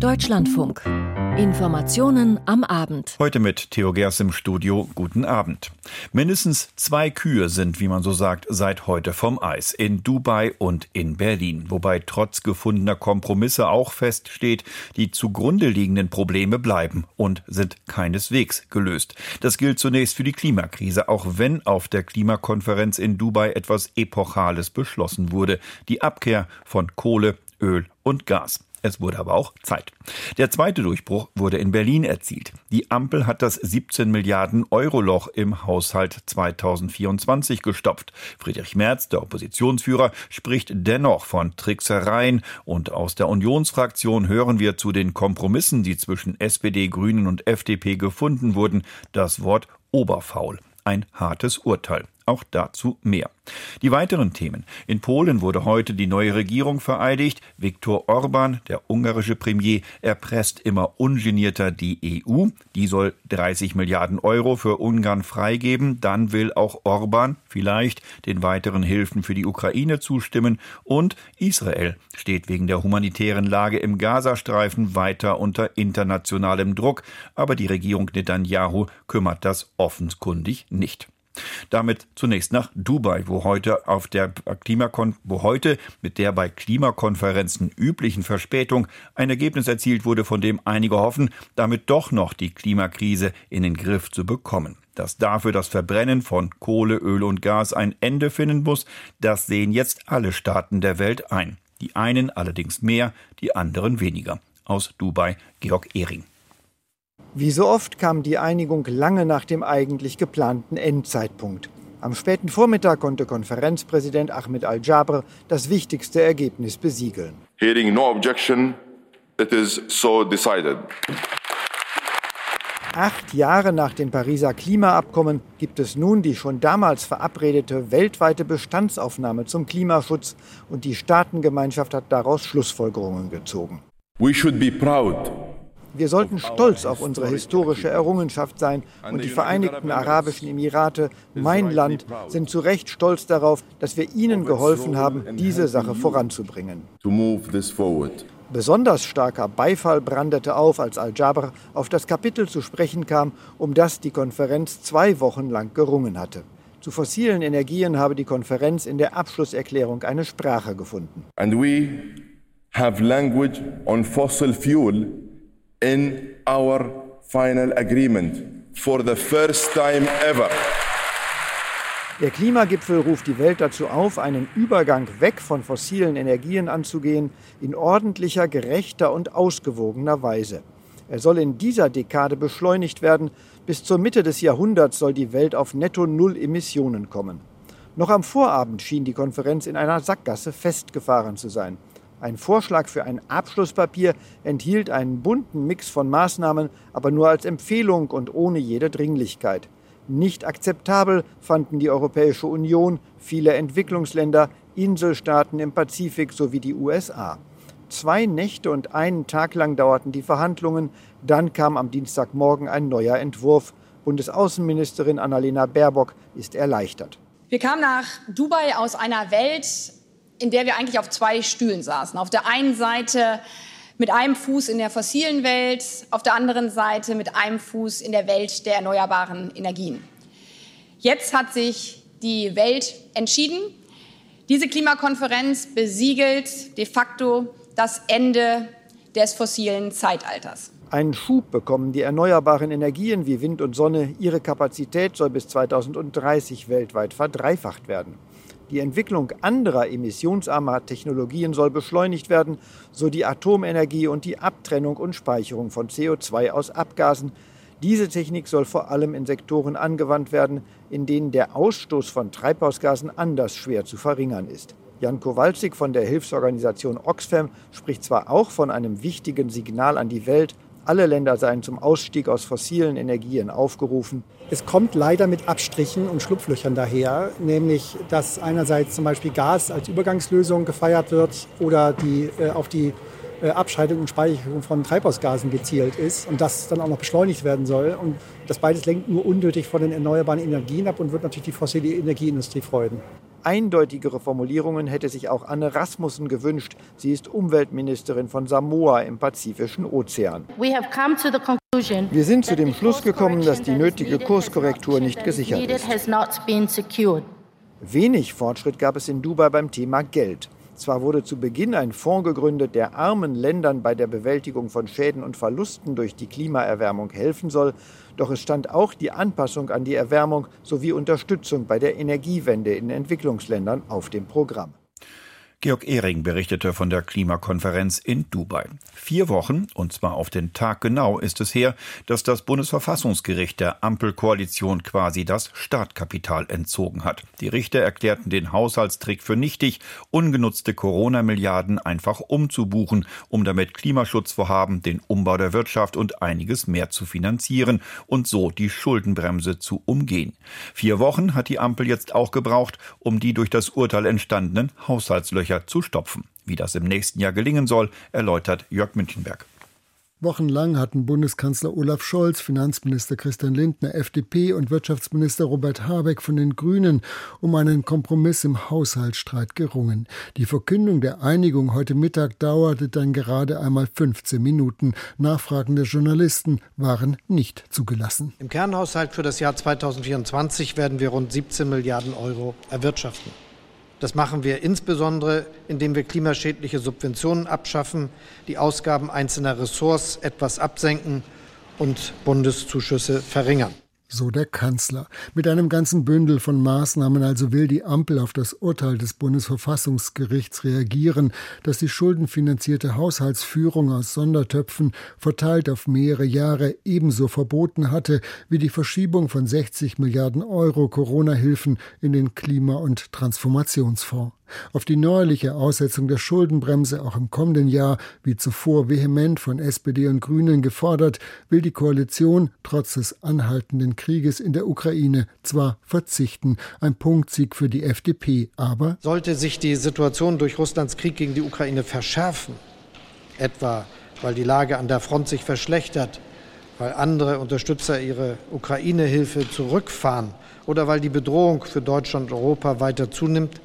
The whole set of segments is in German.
Deutschlandfunk. Informationen am Abend. Heute mit Theo Gers im Studio. Guten Abend. Mindestens zwei Kühe sind, wie man so sagt, seit heute vom Eis. In Dubai und in Berlin. Wobei trotz gefundener Kompromisse auch feststeht, die zugrunde liegenden Probleme bleiben und sind keineswegs gelöst. Das gilt zunächst für die Klimakrise, auch wenn auf der Klimakonferenz in Dubai etwas Epochales beschlossen wurde. Die Abkehr von Kohle, Öl und Gas. Es wurde aber auch Zeit. Der zweite Durchbruch wurde in Berlin erzielt. Die Ampel hat das 17 Milliarden Euro Loch im Haushalt 2024 gestopft. Friedrich Merz, der Oppositionsführer, spricht dennoch von Tricksereien und aus der Unionsfraktion hören wir zu den Kompromissen, die zwischen SPD, Grünen und FDP gefunden wurden, das Wort Oberfaul. Ein hartes Urteil. Auch dazu mehr. Die weiteren Themen. In Polen wurde heute die neue Regierung vereidigt. Viktor Orban, der ungarische Premier, erpresst immer ungenierter die EU. Die soll 30 Milliarden Euro für Ungarn freigeben. Dann will auch Orban vielleicht den weiteren Hilfen für die Ukraine zustimmen. Und Israel steht wegen der humanitären Lage im Gazastreifen weiter unter internationalem Druck. Aber die Regierung Netanyahu kümmert das offenkundig nicht. Damit zunächst nach Dubai, wo heute auf der Klimakon wo heute mit der bei Klimakonferenzen üblichen Verspätung ein Ergebnis erzielt wurde, von dem einige hoffen, damit doch noch die Klimakrise in den Griff zu bekommen. Dass dafür das Verbrennen von Kohle, Öl und Gas ein Ende finden muss, das sehen jetzt alle Staaten der Welt ein. Die einen allerdings mehr, die anderen weniger. Aus Dubai Georg Ehring. Wie so oft kam die Einigung lange nach dem eigentlich geplanten Endzeitpunkt. Am späten Vormittag konnte Konferenzpräsident Ahmed Al-Jabr das wichtigste Ergebnis besiegeln. Hearing no objection, it is so decided. Acht Jahre nach dem Pariser Klimaabkommen gibt es nun die schon damals verabredete weltweite Bestandsaufnahme zum Klimaschutz und die Staatengemeinschaft hat daraus Schlussfolgerungen gezogen. We should be proud wir sollten stolz auf unsere historische Errungenschaft sein und die Vereinigten Arabischen Emirate, mein Land, sind zu Recht stolz darauf, dass wir ihnen geholfen haben, diese Sache voranzubringen. Besonders starker Beifall brandete auf, als Al-Jabr auf das Kapitel zu sprechen kam, um das die Konferenz zwei Wochen lang gerungen hatte. Zu fossilen Energien habe die Konferenz in der Abschlusserklärung eine Sprache gefunden. And we have language on fossil fuel in our final agreement for the first time ever. Der Klimagipfel ruft die Welt dazu auf, einen Übergang weg von fossilen Energien anzugehen, in ordentlicher, gerechter und ausgewogener Weise. Er soll in dieser Dekade beschleunigt werden. Bis zur Mitte des Jahrhunderts soll die Welt auf netto Null Emissionen kommen. Noch am Vorabend schien die Konferenz in einer Sackgasse festgefahren zu sein. Ein Vorschlag für ein Abschlusspapier enthielt einen bunten Mix von Maßnahmen, aber nur als Empfehlung und ohne jede Dringlichkeit. Nicht akzeptabel fanden die Europäische Union, viele Entwicklungsländer, Inselstaaten im Pazifik sowie die USA. Zwei Nächte und einen Tag lang dauerten die Verhandlungen, dann kam am Dienstagmorgen ein neuer Entwurf. Bundesaußenministerin Annalena Baerbock ist erleichtert. Wir kamen nach Dubai aus einer Welt, in der wir eigentlich auf zwei Stühlen saßen. Auf der einen Seite mit einem Fuß in der fossilen Welt, auf der anderen Seite mit einem Fuß in der Welt der erneuerbaren Energien. Jetzt hat sich die Welt entschieden. Diese Klimakonferenz besiegelt de facto das Ende des fossilen Zeitalters. Einen Schub bekommen die erneuerbaren Energien wie Wind und Sonne. Ihre Kapazität soll bis 2030 weltweit verdreifacht werden. Die Entwicklung anderer emissionsarmer Technologien soll beschleunigt werden, so die Atomenergie und die Abtrennung und Speicherung von CO2 aus Abgasen. Diese Technik soll vor allem in Sektoren angewandt werden, in denen der Ausstoß von Treibhausgasen anders schwer zu verringern ist. Jan Kowalczyk von der Hilfsorganisation Oxfam spricht zwar auch von einem wichtigen Signal an die Welt, alle Länder seien zum Ausstieg aus fossilen Energien aufgerufen. Es kommt leider mit Abstrichen und Schlupflöchern daher, nämlich dass einerseits zum Beispiel Gas als Übergangslösung gefeiert wird oder die, äh, auf die äh, Abscheidung und Speicherung von Treibhausgasen gezielt ist und das dann auch noch beschleunigt werden soll. Und das beides lenkt nur unnötig von den erneuerbaren Energien ab und wird natürlich die fossile Energieindustrie freuen. Eindeutigere Formulierungen hätte sich auch Anne Rasmussen gewünscht. Sie ist Umweltministerin von Samoa im Pazifischen Ozean. Wir sind zu dem Schluss gekommen, dass die nötige Kurskorrektur nicht gesichert ist. Wenig Fortschritt gab es in Dubai beim Thema Geld. Zwar wurde zu Beginn ein Fonds gegründet, der armen Ländern bei der Bewältigung von Schäden und Verlusten durch die Klimaerwärmung helfen soll, doch es stand auch die Anpassung an die Erwärmung sowie Unterstützung bei der Energiewende in Entwicklungsländern auf dem Programm. Georg Ehring berichtete von der Klimakonferenz in Dubai. Vier Wochen, und zwar auf den Tag genau, ist es her, dass das Bundesverfassungsgericht der Ampelkoalition quasi das Startkapital entzogen hat. Die Richter erklärten den Haushaltstrick für nichtig, ungenutzte Corona-Milliarden einfach umzubuchen, um damit Klimaschutzvorhaben, den Umbau der Wirtschaft und einiges mehr zu finanzieren und so die Schuldenbremse zu umgehen. Vier Wochen hat die Ampel jetzt auch gebraucht, um die durch das Urteil entstandenen Haushaltslöcher Löcher zu stopfen. Wie das im nächsten Jahr gelingen soll, erläutert Jörg Münchenberg. Wochenlang hatten Bundeskanzler Olaf Scholz, Finanzminister Christian Lindner, FDP und Wirtschaftsminister Robert Habeck von den Grünen um einen Kompromiss im Haushaltsstreit gerungen. Die Verkündung der Einigung heute Mittag dauerte dann gerade einmal 15 Minuten. Nachfragen der Journalisten waren nicht zugelassen. Im Kernhaushalt für das Jahr 2024 werden wir rund 17 Milliarden Euro erwirtschaften. Das machen wir insbesondere, indem wir klimaschädliche Subventionen abschaffen, die Ausgaben einzelner Ressorts etwas absenken und Bundeszuschüsse verringern so der Kanzler. Mit einem ganzen Bündel von Maßnahmen also will die Ampel auf das Urteil des Bundesverfassungsgerichts reagieren, das die schuldenfinanzierte Haushaltsführung aus Sondertöpfen verteilt auf mehrere Jahre ebenso verboten hatte wie die Verschiebung von 60 Milliarden Euro Corona-Hilfen in den Klima- und Transformationsfonds. Auf die neuerliche Aussetzung der Schuldenbremse auch im kommenden Jahr, wie zuvor vehement von SPD und Grünen gefordert, will die Koalition trotz des anhaltenden Krieges in der Ukraine zwar verzichten, ein Punktsieg für die FDP, aber sollte sich die Situation durch Russlands Krieg gegen die Ukraine verschärfen, etwa weil die Lage an der Front sich verschlechtert, weil andere Unterstützer ihre Ukraine-Hilfe zurückfahren oder weil die Bedrohung für Deutschland und Europa weiter zunimmt,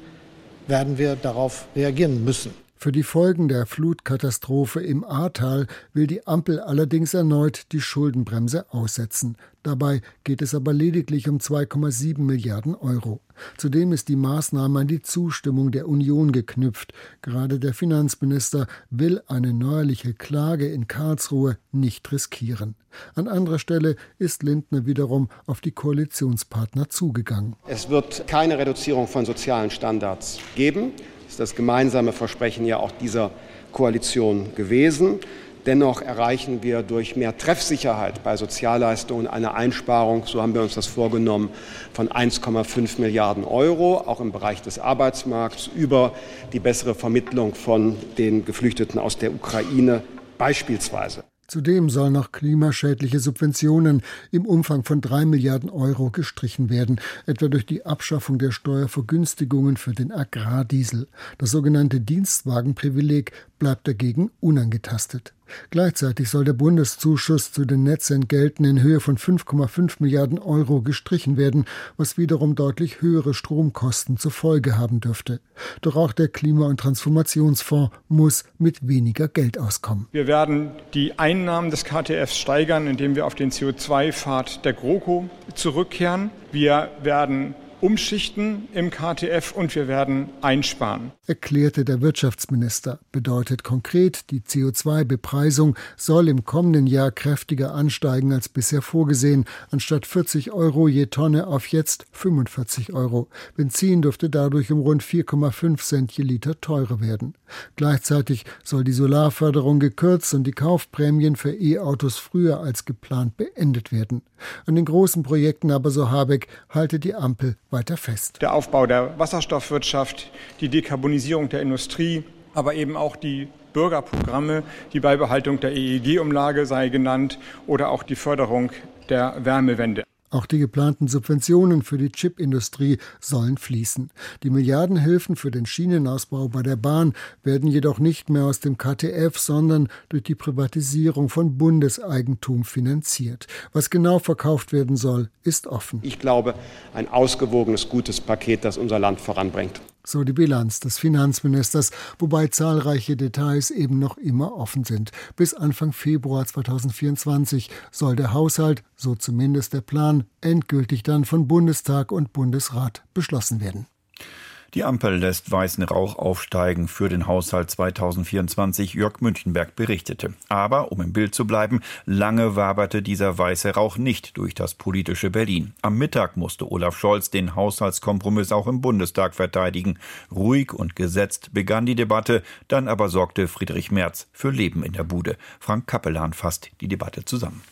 werden wir darauf reagieren müssen. Für die Folgen der Flutkatastrophe im Ahrtal will die Ampel allerdings erneut die Schuldenbremse aussetzen. Dabei geht es aber lediglich um 2,7 Milliarden Euro. Zudem ist die Maßnahme an die Zustimmung der Union geknüpft. Gerade der Finanzminister will eine neuerliche Klage in Karlsruhe nicht riskieren. An anderer Stelle ist Lindner wiederum auf die Koalitionspartner zugegangen. Es wird keine Reduzierung von sozialen Standards geben ist das gemeinsame Versprechen ja auch dieser Koalition gewesen. Dennoch erreichen wir durch mehr Treffsicherheit bei Sozialleistungen eine Einsparung, so haben wir uns das vorgenommen, von 1,5 Milliarden Euro, auch im Bereich des Arbeitsmarkts, über die bessere Vermittlung von den Geflüchteten aus der Ukraine beispielsweise. Zudem sollen noch klimaschädliche Subventionen im Umfang von drei Milliarden Euro gestrichen werden, etwa durch die Abschaffung der Steuervergünstigungen für den Agrardiesel. Das sogenannte Dienstwagenprivileg bleibt dagegen unangetastet. Gleichzeitig soll der Bundeszuschuss zu den Netzentgelten in Höhe von 5,5 Milliarden Euro gestrichen werden, was wiederum deutlich höhere Stromkosten zur Folge haben dürfte. Doch auch der Klima- und Transformationsfonds muss mit weniger Geld auskommen. Wir werden die Einnahmen des KTFs steigern, indem wir auf den CO2-Pfad der GroKo zurückkehren. Wir werden umschichten im KTF und wir werden einsparen. Erklärte der Wirtschaftsminister. Bedeutet konkret, die CO2-Bepreisung soll im kommenden Jahr kräftiger ansteigen als bisher vorgesehen, anstatt 40 Euro je Tonne auf jetzt 45 Euro. Benzin dürfte dadurch um rund 4,5 Cent je Liter teurer werden. Gleichzeitig soll die Solarförderung gekürzt und die Kaufprämien für E-Autos früher als geplant beendet werden. An den großen Projekten aber, so Habeck, halte die Ampel weiter fest. Der Aufbau der Wasserstoffwirtschaft, die Dekarbonisierung der Industrie, aber eben auch die Bürgerprogramme, die Beibehaltung der EEG-Umlage sei genannt oder auch die Förderung der Wärmewende. Auch die geplanten Subventionen für die Chipindustrie sollen fließen. Die Milliardenhilfen für den Schienenausbau bei der Bahn werden jedoch nicht mehr aus dem KTF, sondern durch die Privatisierung von Bundeseigentum finanziert. Was genau verkauft werden soll, ist offen. Ich glaube, ein ausgewogenes, gutes Paket, das unser Land voranbringt so die Bilanz des Finanzministers, wobei zahlreiche Details eben noch immer offen sind. Bis Anfang Februar 2024 soll der Haushalt, so zumindest der Plan, endgültig dann von Bundestag und Bundesrat beschlossen werden. Die Ampel lässt weißen Rauch aufsteigen für den Haushalt 2024, Jörg Münchenberg berichtete. Aber, um im Bild zu bleiben, lange waberte dieser weiße Rauch nicht durch das politische Berlin. Am Mittag musste Olaf Scholz den Haushaltskompromiss auch im Bundestag verteidigen. Ruhig und gesetzt begann die Debatte, dann aber sorgte Friedrich Merz für Leben in der Bude. Frank Kappelan fasst die Debatte zusammen.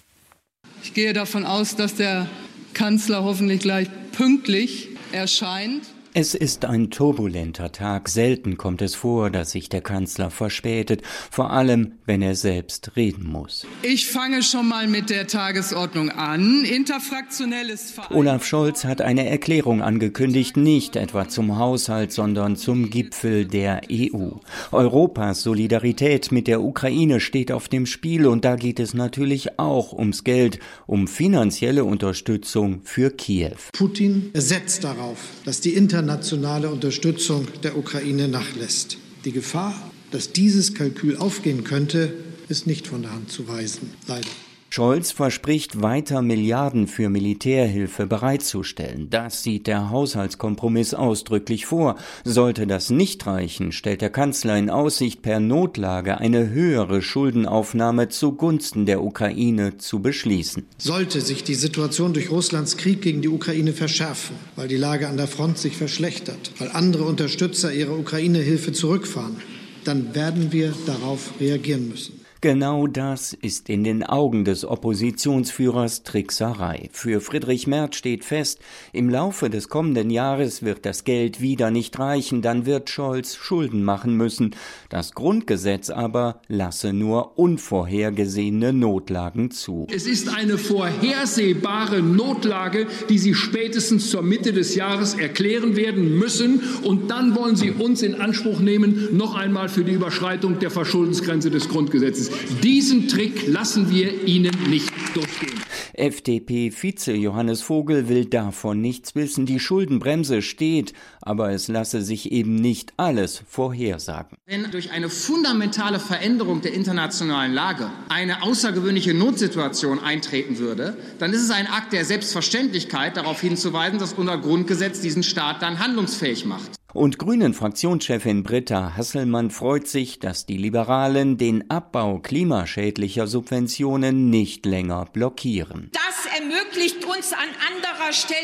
Ich gehe davon aus, dass der Kanzler hoffentlich gleich pünktlich erscheint. Es ist ein turbulenter Tag. Selten kommt es vor, dass sich der Kanzler verspätet, vor allem wenn er selbst reden muss. Ich fange schon mal mit der Tagesordnung an. Interfraktionelles Verein Olaf Scholz hat eine Erklärung angekündigt, nicht etwa zum Haushalt, sondern zum Gipfel der EU. Europas Solidarität mit der Ukraine steht auf dem Spiel und da geht es natürlich auch ums Geld, um finanzielle Unterstützung für Kiew. Putin setzt darauf, dass die Inter internationale Unterstützung der Ukraine nachlässt. Die Gefahr, dass dieses Kalkül aufgehen könnte, ist nicht von der Hand zu weisen, leider. Scholz verspricht weiter Milliarden für Militärhilfe bereitzustellen. Das sieht der Haushaltskompromiss ausdrücklich vor. Sollte das nicht reichen, stellt der Kanzler in Aussicht, per Notlage eine höhere Schuldenaufnahme zugunsten der Ukraine zu beschließen. Sollte sich die Situation durch Russlands Krieg gegen die Ukraine verschärfen, weil die Lage an der Front sich verschlechtert, weil andere Unterstützer ihre Ukraine-Hilfe zurückfahren, dann werden wir darauf reagieren müssen. Genau das ist in den Augen des Oppositionsführers Trickserei. Für Friedrich Merz steht fest, im Laufe des kommenden Jahres wird das Geld wieder nicht reichen, dann wird Scholz Schulden machen müssen. Das Grundgesetz aber lasse nur unvorhergesehene Notlagen zu. Es ist eine vorhersehbare Notlage, die Sie spätestens zur Mitte des Jahres erklären werden müssen. Und dann wollen Sie uns in Anspruch nehmen, noch einmal für die Überschreitung der Verschuldensgrenze des Grundgesetzes. Diesen Trick lassen wir Ihnen nicht durchgehen. FDP-Vize Johannes Vogel will davon nichts wissen. Die Schuldenbremse steht, aber es lasse sich eben nicht alles vorhersagen. Wenn durch eine fundamentale Veränderung der internationalen Lage eine außergewöhnliche Notsituation eintreten würde, dann ist es ein Akt der Selbstverständlichkeit, darauf hinzuweisen, dass unser Grundgesetz diesen Staat dann handlungsfähig macht. Und Grünen-Fraktionschefin Britta Hasselmann freut sich, dass die Liberalen den Abbau klimaschädlicher Subventionen nicht länger blockieren. Das ermöglicht uns an anderer Stelle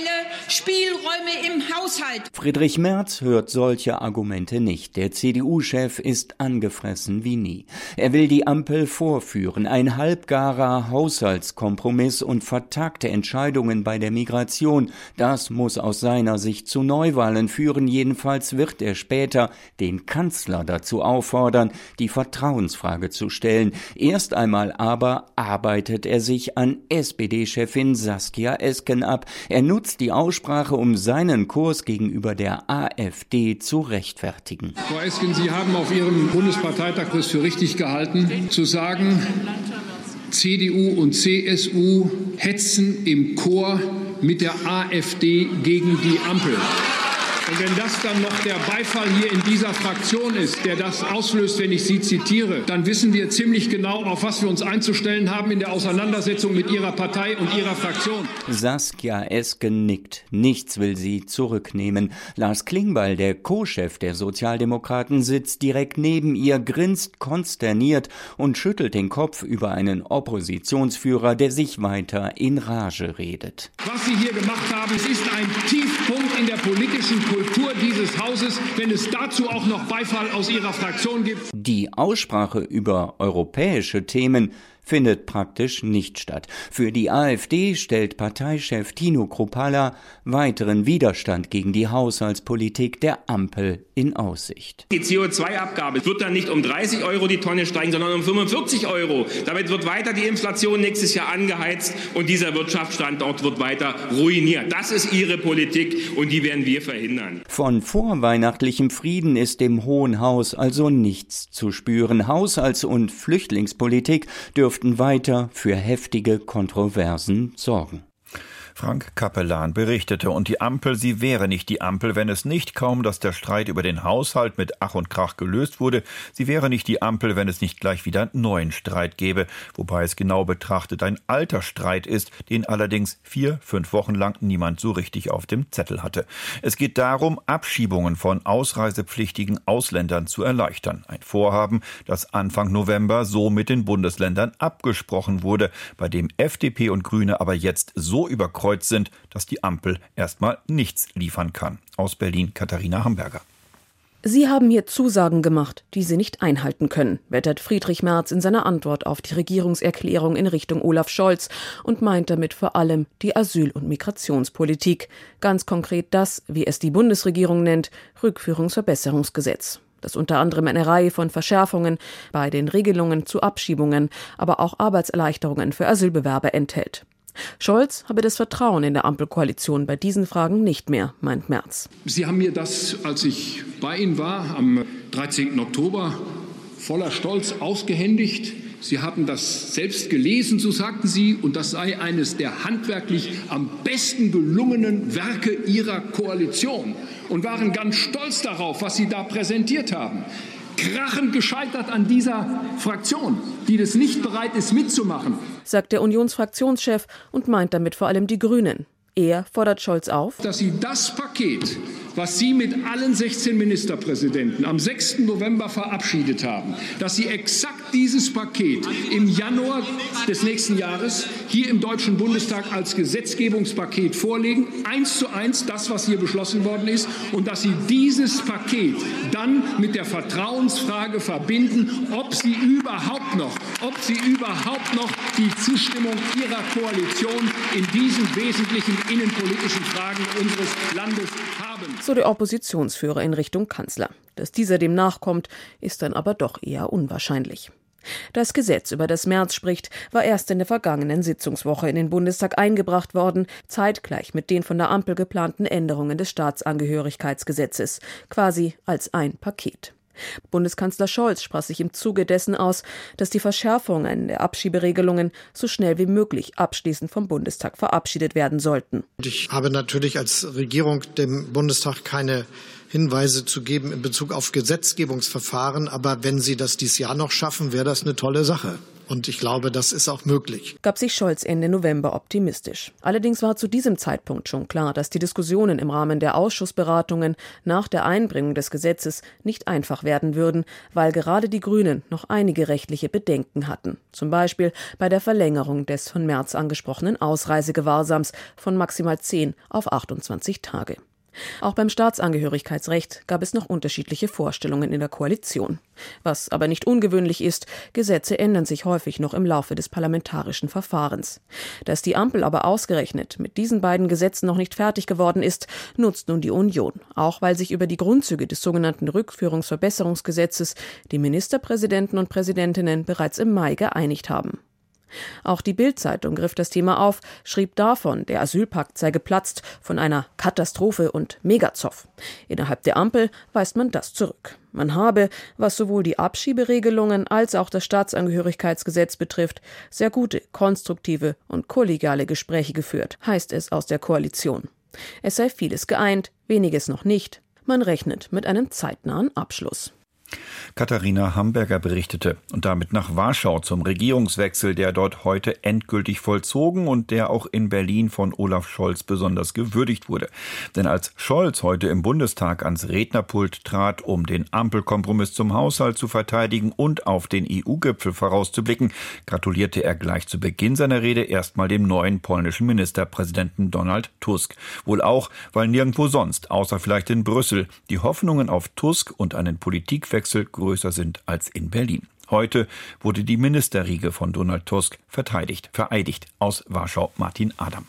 Spielräume im Haushalt. Friedrich Merz hört solche Argumente nicht. Der CDU-Chef ist angefressen wie nie. Er will die Ampel vorführen, ein halbgarer Haushaltskompromiss und vertagte Entscheidungen bei der Migration. Das muss aus seiner Sicht zu Neuwahlen führen, jedenfalls Jedenfalls wird er später den Kanzler dazu auffordern, die Vertrauensfrage zu stellen. Erst einmal aber arbeitet er sich an SPD-Chefin Saskia Esken ab. Er nutzt die Aussprache, um seinen Kurs gegenüber der AfD zu rechtfertigen. Frau Esken, Sie haben auf Ihrem Bundesparteitag es für richtig gehalten, zu sagen, CDU und CSU hetzen im Chor mit der AfD gegen die Ampel. Und wenn das dann noch der Beifall hier in dieser Fraktion ist, der das auslöst, wenn ich Sie zitiere, dann wissen wir ziemlich genau, auf was wir uns einzustellen haben in der Auseinandersetzung mit Ihrer Partei und Ihrer Fraktion. Saskia Esken nickt. Nichts will sie zurücknehmen. Lars Klingbeil, der Co-Chef der Sozialdemokraten, sitzt direkt neben ihr, grinst konsterniert und schüttelt den Kopf über einen Oppositionsführer, der sich weiter in Rage redet. Was Sie hier gemacht haben, es ist ein Tiefpunkt in der politischen Kultur. Kultur dieses Hauses, wenn es dazu auch noch Beifall aus Ihrer Fraktion gibt. Die Aussprache über europäische Themen findet praktisch nicht statt. Für die AfD stellt Parteichef Tino Kropala weiteren Widerstand gegen die Haushaltspolitik der Ampel in Aussicht. Die CO2-Abgabe wird dann nicht um 30 Euro die Tonne steigen, sondern um 45 Euro. Damit wird weiter die Inflation nächstes Jahr angeheizt und dieser Wirtschaftsstandort wird weiter ruiniert. Das ist ihre Politik und die werden wir verhindern. Von vorweihnachtlichem Frieden ist dem Hohen Haus also nichts zu spüren. Haushalts- und Flüchtlingspolitik dürften weiter für heftige Kontroversen sorgen. Frank Kapellan berichtete, und die Ampel, sie wäre nicht die Ampel, wenn es nicht kaum, dass der Streit über den Haushalt mit Ach und Krach gelöst wurde. Sie wäre nicht die Ampel, wenn es nicht gleich wieder neuen Streit gäbe, wobei es genau betrachtet ein alter Streit ist, den allerdings vier, fünf Wochen lang niemand so richtig auf dem Zettel hatte. Es geht darum, Abschiebungen von ausreisepflichtigen Ausländern zu erleichtern. Ein Vorhaben, das Anfang November so mit den Bundesländern abgesprochen wurde, bei dem FDP und Grüne aber jetzt so überkreuzt überkreuzt sind, dass die Ampel erstmal nichts liefern kann. Aus Berlin Katharina Hamburger. Sie haben hier Zusagen gemacht, die Sie nicht einhalten können, wettert Friedrich Merz in seiner Antwort auf die Regierungserklärung in Richtung Olaf Scholz und meint damit vor allem die Asyl- und Migrationspolitik. Ganz konkret das, wie es die Bundesregierung nennt, Rückführungsverbesserungsgesetz das unter anderem eine Reihe von Verschärfungen bei den Regelungen zu Abschiebungen, aber auch Arbeitserleichterungen für Asylbewerber enthält. Scholz habe das Vertrauen in der Ampelkoalition bei diesen Fragen nicht mehr, meint Merz. Sie haben mir das, als ich bei Ihnen war, am 13. Oktober voller Stolz ausgehändigt. Sie hatten das selbst gelesen, so sagten Sie, und das sei eines der handwerklich am besten gelungenen Werke Ihrer Koalition und waren ganz stolz darauf, was Sie da präsentiert haben krachend gescheitert an dieser Fraktion, die das nicht bereit ist mitzumachen. Sagt der Unionsfraktionschef und meint damit vor allem die Grünen. Er fordert Scholz auf, dass sie das Paket, was Sie mit allen 16 Ministerpräsidenten am 6. November verabschiedet haben, dass Sie exakt dieses Paket im Januar des nächsten Jahres hier im Deutschen Bundestag als Gesetzgebungspaket vorlegen, eins zu eins das, was hier beschlossen worden ist, und dass Sie dieses Paket dann mit der Vertrauensfrage verbinden, ob Sie überhaupt noch, ob Sie überhaupt noch die Zustimmung Ihrer Koalition in diesen wesentlichen innenpolitischen Fragen unseres Landes haben so der Oppositionsführer in Richtung Kanzler. Dass dieser dem nachkommt, ist dann aber doch eher unwahrscheinlich. Das Gesetz, über das März spricht, war erst in der vergangenen Sitzungswoche in den Bundestag eingebracht worden, zeitgleich mit den von der Ampel geplanten Änderungen des Staatsangehörigkeitsgesetzes, quasi als ein Paket. Bundeskanzler Scholz sprach sich im Zuge dessen aus, dass die Verschärfungen der Abschieberegelungen so schnell wie möglich abschließend vom Bundestag verabschiedet werden sollten. Ich habe natürlich als Regierung dem Bundestag keine Hinweise zu geben in Bezug auf Gesetzgebungsverfahren. Aber wenn Sie das dieses Jahr noch schaffen, wäre das eine tolle Sache. Und ich glaube, das ist auch möglich. Gab sich Scholz Ende November optimistisch. Allerdings war zu diesem Zeitpunkt schon klar, dass die Diskussionen im Rahmen der Ausschussberatungen nach der Einbringung des Gesetzes nicht einfach werden würden, weil gerade die Grünen noch einige rechtliche Bedenken hatten. Zum Beispiel bei der Verlängerung des von März angesprochenen Ausreisegewahrsams von maximal 10 auf 28 Tage. Auch beim Staatsangehörigkeitsrecht gab es noch unterschiedliche Vorstellungen in der Koalition. Was aber nicht ungewöhnlich ist, Gesetze ändern sich häufig noch im Laufe des parlamentarischen Verfahrens. Dass die Ampel aber ausgerechnet mit diesen beiden Gesetzen noch nicht fertig geworden ist, nutzt nun die Union, auch weil sich über die Grundzüge des sogenannten Rückführungsverbesserungsgesetzes die Ministerpräsidenten und Präsidentinnen bereits im Mai geeinigt haben. Auch die Bild-Zeitung griff das Thema auf, schrieb davon, der Asylpakt sei geplatzt von einer Katastrophe und Megazoff. Innerhalb der Ampel weist man das zurück. Man habe, was sowohl die Abschieberegelungen als auch das Staatsangehörigkeitsgesetz betrifft, sehr gute, konstruktive und kollegiale Gespräche geführt, heißt es aus der Koalition. Es sei vieles geeint, weniges noch nicht. Man rechnet mit einem zeitnahen Abschluss. Katharina Hamburger berichtete und damit nach Warschau zum Regierungswechsel, der dort heute endgültig vollzogen und der auch in Berlin von Olaf Scholz besonders gewürdigt wurde. Denn als Scholz heute im Bundestag ans Rednerpult trat, um den Ampelkompromiss zum Haushalt zu verteidigen und auf den EU-Gipfel vorauszublicken, gratulierte er gleich zu Beginn seiner Rede erstmal dem neuen polnischen Ministerpräsidenten Donald Tusk. Wohl auch, weil nirgendwo sonst, außer vielleicht in Brüssel, die Hoffnungen auf Tusk und einen Politikwechsel größer sind als in Berlin. Heute wurde die Ministerriege von Donald Tusk verteidigt, vereidigt. Aus Warschau Martin Adam.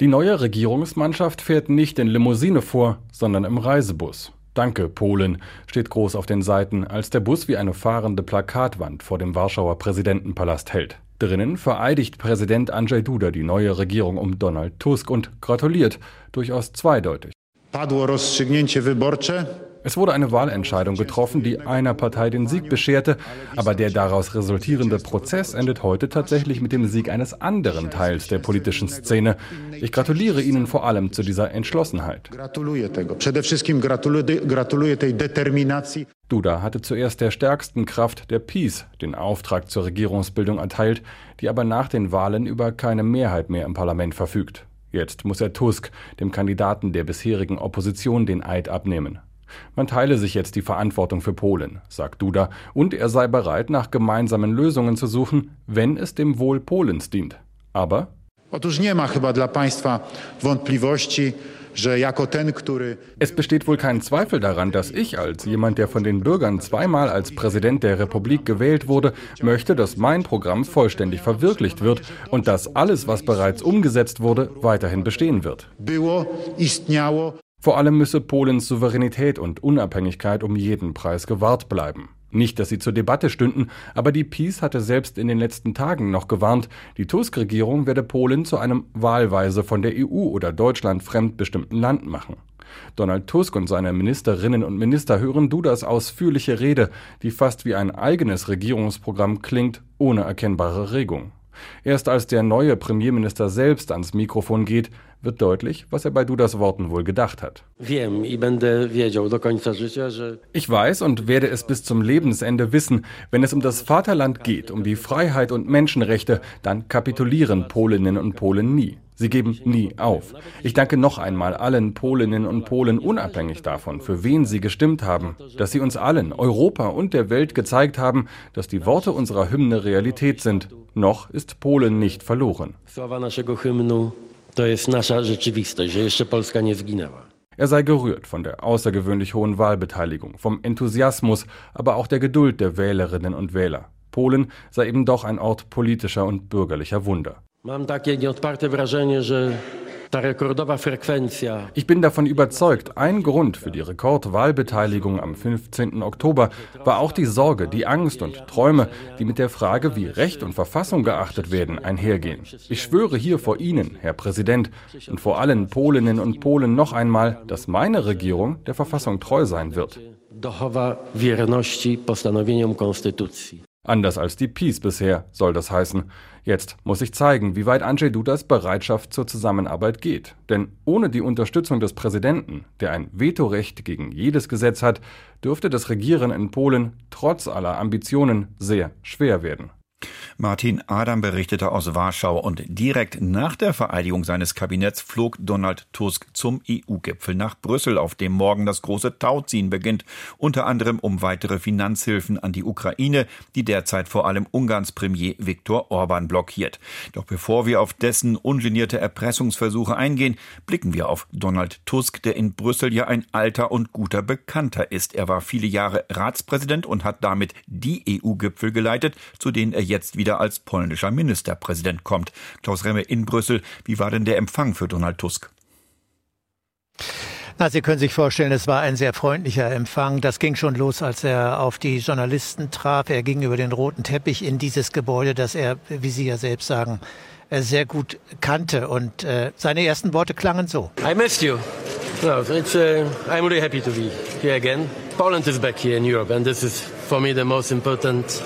Die neue Regierungsmannschaft fährt nicht in Limousine vor, sondern im Reisebus. Danke, Polen, steht groß auf den Seiten, als der Bus wie eine fahrende Plakatwand vor dem Warschauer Präsidentenpalast hält. Drinnen vereidigt Präsident Andrzej Duda die neue Regierung um Donald Tusk und gratuliert, durchaus zweideutig. Es wurde eine Wahlentscheidung getroffen, die einer Partei den Sieg bescherte, aber der daraus resultierende Prozess endet heute tatsächlich mit dem Sieg eines anderen Teils der politischen Szene. Ich gratuliere Ihnen vor allem zu dieser Entschlossenheit. Duda hatte zuerst der stärksten Kraft der Peace den Auftrag zur Regierungsbildung erteilt, die aber nach den Wahlen über keine Mehrheit mehr im Parlament verfügt. Jetzt muss er Tusk, dem Kandidaten der bisherigen Opposition, den Eid abnehmen. Man teile sich jetzt die Verantwortung für Polen, sagt Duda, und er sei bereit, nach gemeinsamen Lösungen zu suchen, wenn es dem Wohl Polens dient. Aber es besteht wohl kein Zweifel daran, dass ich als jemand, der von den Bürgern zweimal als Präsident der Republik gewählt wurde, möchte, dass mein Programm vollständig verwirklicht wird und dass alles, was bereits umgesetzt wurde, weiterhin bestehen wird. Vor allem müsse Polens Souveränität und Unabhängigkeit um jeden Preis gewahrt bleiben. Nicht, dass sie zur Debatte stünden, aber die Peace hatte selbst in den letzten Tagen noch gewarnt, die Tusk-Regierung werde Polen zu einem wahlweise von der EU oder Deutschland fremdbestimmten Land machen. Donald Tusk und seine Ministerinnen und Minister hören Dudas ausführliche Rede, die fast wie ein eigenes Regierungsprogramm klingt, ohne erkennbare Regung. Erst als der neue Premierminister selbst ans Mikrofon geht, wird deutlich, was er bei Dudas Worten wohl gedacht hat. Ich weiß und werde es bis zum Lebensende wissen, wenn es um das Vaterland geht, um die Freiheit und Menschenrechte, dann kapitulieren Polinnen und Polen nie. Sie geben nie auf. Ich danke noch einmal allen Polinnen und Polen unabhängig davon, für wen sie gestimmt haben, dass sie uns allen, Europa und der Welt gezeigt haben, dass die Worte unserer Hymne Realität sind. Noch ist Polen nicht verloren. To jest nasza rzeczywistość, że jeszcze Polska nie zginęła. Er sei gerührt von der außergewöhnlich hohen Wahlbeteiligung, vom Enthusiasmus, aber auch der Geduld der Wählerinnen und Wähler. Polen sei eben doch ein Ort politischer und bürgerlicher Wunder. Mam takie nieodparte wrażenie, że ich bin davon überzeugt, ein Grund für die Rekordwahlbeteiligung am 15. Oktober war auch die Sorge, die Angst und Träume, die mit der Frage, wie Recht und Verfassung geachtet werden, einhergehen. Ich schwöre hier vor Ihnen, Herr Präsident, und vor allen Polinnen und Polen noch einmal, dass meine Regierung der Verfassung treu sein wird. Anders als die Peace bisher, soll das heißen. Jetzt muss sich zeigen, wie weit Andrzej Dudas Bereitschaft zur Zusammenarbeit geht. Denn ohne die Unterstützung des Präsidenten, der ein Vetorecht gegen jedes Gesetz hat, dürfte das Regieren in Polen trotz aller Ambitionen sehr schwer werden. Martin Adam berichtete aus Warschau und direkt nach der Vereidigung seines Kabinetts flog Donald Tusk zum EU-Gipfel nach Brüssel, auf dem morgen das große Tauziehen beginnt, unter anderem um weitere Finanzhilfen an die Ukraine, die derzeit vor allem Ungarns Premier Viktor Orban blockiert. Doch bevor wir auf dessen ungenierte Erpressungsversuche eingehen, blicken wir auf Donald Tusk, der in Brüssel ja ein alter und guter Bekannter ist. Er war viele Jahre Ratspräsident und hat damit die EU-Gipfel geleitet, zu denen er jetzt wieder wieder als polnischer Ministerpräsident kommt. Klaus Remme in Brüssel. Wie war denn der Empfang für Donald Tusk? Na, Sie können sich vorstellen, es war ein sehr freundlicher Empfang. Das ging schon los, als er auf die Journalisten traf. Er ging über den roten Teppich in dieses Gebäude, das er, wie Sie ja selbst sagen, äh, sehr gut kannte. Und äh, seine ersten Worte klangen so. I missed you. No, it's, uh, I'm really happy to be here again. Poland is back here in Europe and this is for me the most important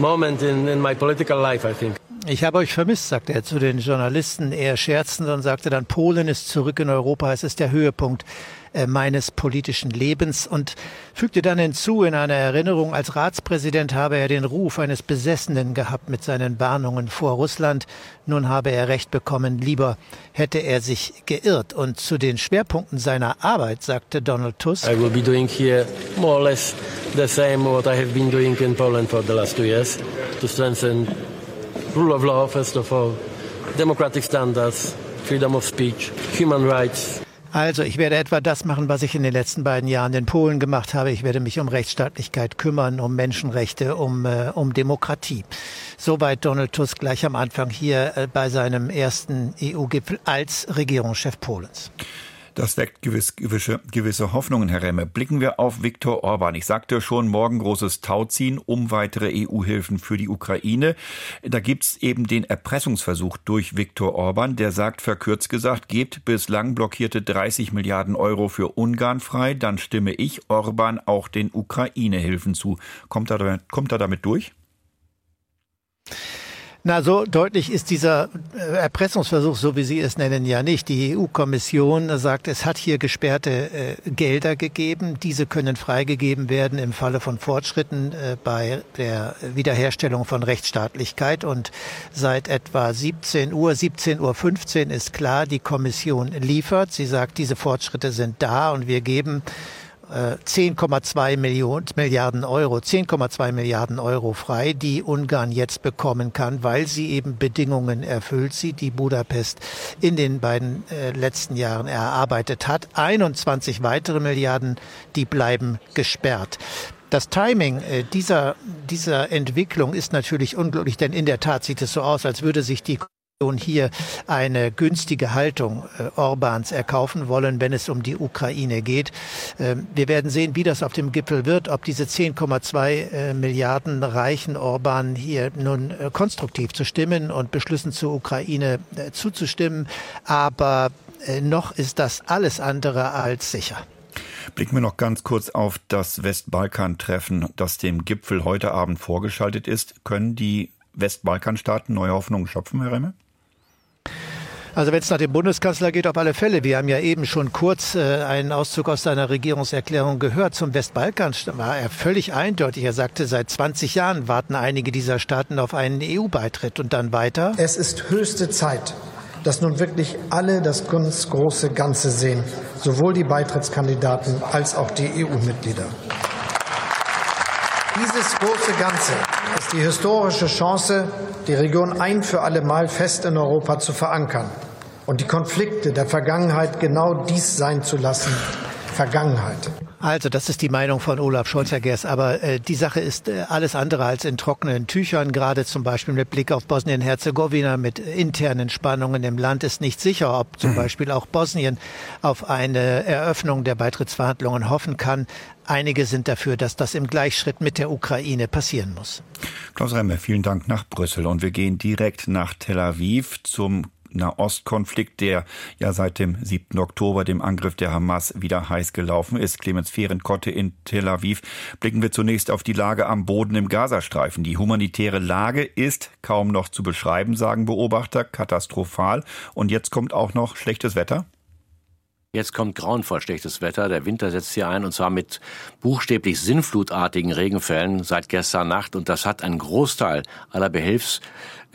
moment in, in my political life, I think. Ich habe euch vermisst, sagte er zu den Journalisten, eher scherzend und sagte dann, Polen ist zurück in Europa, es ist der Höhepunkt äh, meines politischen Lebens und fügte dann hinzu in einer Erinnerung, als Ratspräsident habe er den Ruf eines Besessenen gehabt mit seinen Warnungen vor Russland. Nun habe er recht bekommen, lieber hätte er sich geirrt. Und zu den Schwerpunkten seiner Arbeit sagte Donald Tusk. I will be doing here more or less the same what I have been doing in Poland for the last two years to strengthen rule of law, first of all, democratic standards, freedom of speech, human rights. Also, ich werde etwa das machen, was ich in den letzten beiden Jahren in Polen gemacht habe. Ich werde mich um Rechtsstaatlichkeit kümmern, um Menschenrechte, um, äh, um Demokratie. Soweit Donald Tusk gleich am Anfang hier äh, bei seinem ersten EU-Gipfel als Regierungschef Polens. Das weckt gewiss, gewisse, gewisse Hoffnungen, Herr Remme. Blicken wir auf Viktor Orban. Ich sagte schon, morgen großes Tauziehen um weitere EU-Hilfen für die Ukraine. Da gibt's eben den Erpressungsversuch durch Viktor Orban. Der sagt, verkürzt gesagt, gebt bislang blockierte 30 Milliarden Euro für Ungarn frei. Dann stimme ich Orban auch den Ukraine-Hilfen zu. Kommt er, kommt er damit durch? Na, so deutlich ist dieser äh, Erpressungsversuch, so wie Sie es nennen, ja nicht. Die EU-Kommission sagt, es hat hier gesperrte äh, Gelder gegeben. Diese können freigegeben werden im Falle von Fortschritten äh, bei der Wiederherstellung von Rechtsstaatlichkeit. Und seit etwa 17 Uhr, 17.15 Uhr ist klar, die Kommission liefert. Sie sagt, diese Fortschritte sind da und wir geben 10,2 Millionen, Milliarden Euro, 10,2 Milliarden Euro frei, die Ungarn jetzt bekommen kann, weil sie eben Bedingungen erfüllt, sie die Budapest in den beiden äh, letzten Jahren erarbeitet hat. 21 weitere Milliarden, die bleiben gesperrt. Das Timing äh, dieser, dieser Entwicklung ist natürlich unglücklich, denn in der Tat sieht es so aus, als würde sich die hier eine günstige Haltung äh, Orbans erkaufen wollen, wenn es um die Ukraine geht. Ähm, wir werden sehen, wie das auf dem Gipfel wird, ob diese 10,2 äh, Milliarden reichen, Orban hier nun äh, konstruktiv zu stimmen und Beschlüssen zur Ukraine zuzustimmen. Aber noch ist das alles andere als sicher. Blicken wir noch ganz kurz auf das Westbalkan-Treffen, das dem Gipfel heute Abend vorgeschaltet ist. Können die Westbalkanstaaten neue Hoffnungen schöpfen, Herr Remme? Also wenn es nach dem Bundeskanzler geht, auf alle Fälle. Wir haben ja eben schon kurz äh, einen Auszug aus seiner Regierungserklärung gehört. Zum Westbalkan war er völlig eindeutig. Er sagte, seit 20 Jahren warten einige dieser Staaten auf einen EU-Beitritt. Und dann weiter. Es ist höchste Zeit, dass nun wirklich alle das ganz große Ganze sehen, sowohl die Beitrittskandidaten als auch die EU-Mitglieder. Dieses große Ganze ist die historische Chance, die Region ein für alle Mal fest in Europa zu verankern und die Konflikte der Vergangenheit genau dies sein zu lassen, Vergangenheit. Also, das ist die Meinung von Olaf Scholz, Herr Gers. Aber äh, die Sache ist äh, alles andere als in trockenen Tüchern. Gerade zum Beispiel mit Blick auf Bosnien-Herzegowina mit internen Spannungen im Land ist nicht sicher, ob zum mhm. Beispiel auch Bosnien auf eine Eröffnung der Beitrittsverhandlungen hoffen kann. Einige sind dafür, dass das im Gleichschritt mit der Ukraine passieren muss. Klaus Remmer, vielen Dank nach Brüssel. Und wir gehen direkt nach Tel Aviv zum Nahostkonflikt, der ja seit dem 7. Oktober, dem Angriff der Hamas, wieder heiß gelaufen ist. Clemens Fehrenkotte in Tel Aviv. Blicken wir zunächst auf die Lage am Boden im Gazastreifen. Die humanitäre Lage ist kaum noch zu beschreiben, sagen Beobachter, katastrophal. Und jetzt kommt auch noch schlechtes Wetter. Jetzt kommt grauenvoll schlechtes Wetter. Der Winter setzt hier ein und zwar mit buchstäblich sinnflutartigen Regenfällen seit gestern Nacht. Und das hat einen Großteil aller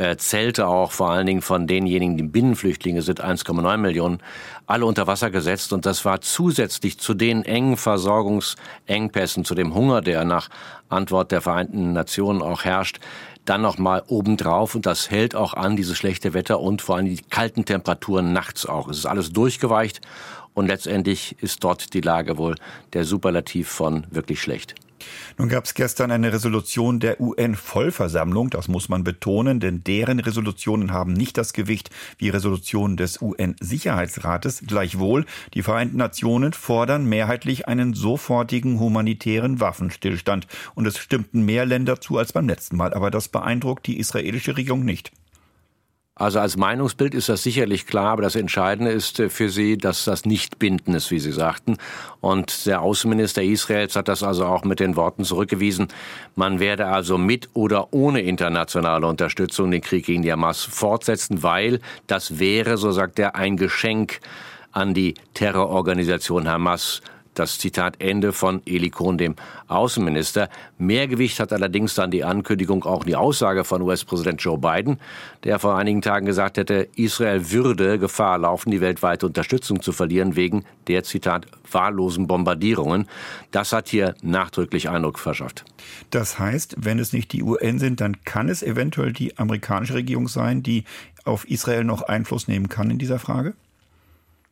Behelfszelte auch, vor allen Dingen von denjenigen, die Binnenflüchtlinge sind, 1,9 Millionen, alle unter Wasser gesetzt. Und das war zusätzlich zu den engen Versorgungsengpässen, zu dem Hunger, der nach Antwort der Vereinten Nationen auch herrscht, dann noch mal obendrauf und das hält auch an, dieses schlechte Wetter und vor allem die kalten Temperaturen nachts auch. Es ist alles durchgeweicht und letztendlich ist dort die Lage wohl der Superlativ von wirklich schlecht. Nun gab es gestern eine Resolution der UN-Vollversammlung, das muss man betonen, denn deren Resolutionen haben nicht das Gewicht wie Resolutionen des UN-Sicherheitsrates. Gleichwohl, die Vereinten Nationen fordern mehrheitlich einen sofortigen humanitären Waffenstillstand. Und es stimmten mehr Länder zu als beim letzten Mal, aber das beeindruckt die israelische Regierung nicht. Also als Meinungsbild ist das sicherlich klar, aber das Entscheidende ist äh, für Sie, dass das nicht bindend ist, wie Sie sagten. Und der Außenminister Israels hat das also auch mit den Worten zurückgewiesen. Man werde also mit oder ohne internationale Unterstützung den Krieg gegen die Hamas fortsetzen, weil das wäre, so sagt er, ein Geschenk an die Terrororganisation Hamas das Zitat Ende von Eli Kohn, dem Außenminister. Mehr Gewicht hat allerdings dann die Ankündigung, auch die Aussage von US-Präsident Joe Biden, der vor einigen Tagen gesagt hätte, Israel würde Gefahr laufen, die weltweite Unterstützung zu verlieren wegen der, Zitat, wahllosen Bombardierungen. Das hat hier nachdrücklich Eindruck verschafft. Das heißt, wenn es nicht die UN sind, dann kann es eventuell die amerikanische Regierung sein, die auf Israel noch Einfluss nehmen kann in dieser Frage?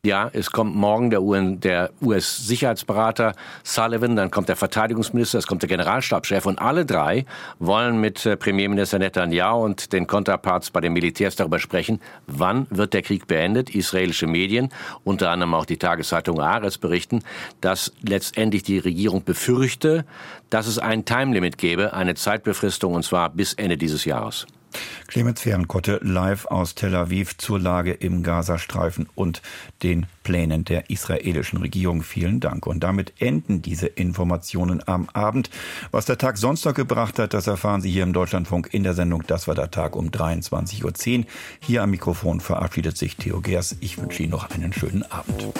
Ja, es kommt morgen der, UN, der US-Sicherheitsberater Sullivan, dann kommt der Verteidigungsminister, es kommt der Generalstabschef und alle drei wollen mit äh, Premierminister Netanyahu und den Konterparts bei den Militärs darüber sprechen, wann wird der Krieg beendet. Israelische Medien, unter anderem auch die Tageszeitung Ares berichten, dass letztendlich die Regierung befürchte, dass es ein Timelimit gäbe, eine Zeitbefristung und zwar bis Ende dieses Jahres. Clemens Fehrenkotte live aus Tel Aviv zur Lage im Gazastreifen und den Plänen der israelischen Regierung. Vielen Dank. Und damit enden diese Informationen am Abend. Was der Tag sonst noch gebracht hat, das erfahren Sie hier im Deutschlandfunk in der Sendung Das war der Tag um 23.10 Uhr. Hier am Mikrofon verabschiedet sich Theo Gers. Ich wünsche Ihnen noch einen schönen Abend.